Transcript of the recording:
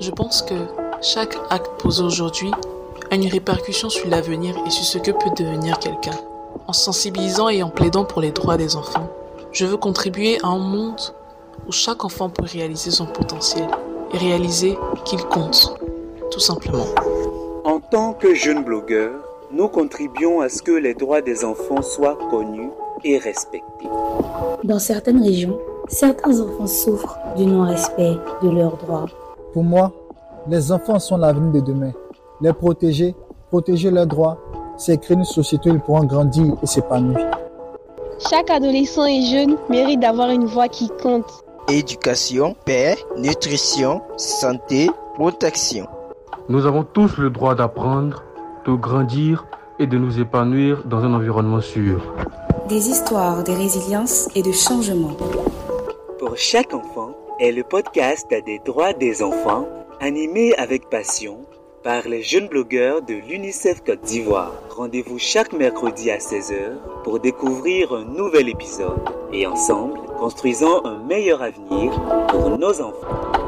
Je pense que chaque acte posé aujourd'hui a une répercussion sur l'avenir et sur ce que peut devenir quelqu'un. En sensibilisant et en plaidant pour les droits des enfants, je veux contribuer à un monde où chaque enfant peut réaliser son potentiel et réaliser qu'il compte, tout simplement. En tant que jeune blogueur, nous contribuons à ce que les droits des enfants soient connus et respectés. Dans certaines régions, certains enfants souffrent du non-respect de leurs droits. Pour moi, les enfants sont l'avenir de demain. Les protéger, protéger leurs droits, c'est créer une société où ils pourront grandir et s'épanouir. Chaque adolescent et jeune mérite d'avoir une voix qui compte. Éducation, paix, nutrition, santé, protection. Nous avons tous le droit d'apprendre, de grandir et de nous épanouir dans un environnement sûr. Des histoires de résilience et de changement. Chaque enfant est le podcast des droits des enfants, animé avec passion par les jeunes blogueurs de l'UNICEF Côte d'Ivoire. Rendez-vous chaque mercredi à 16h pour découvrir un nouvel épisode et ensemble, construisons un meilleur avenir pour nos enfants.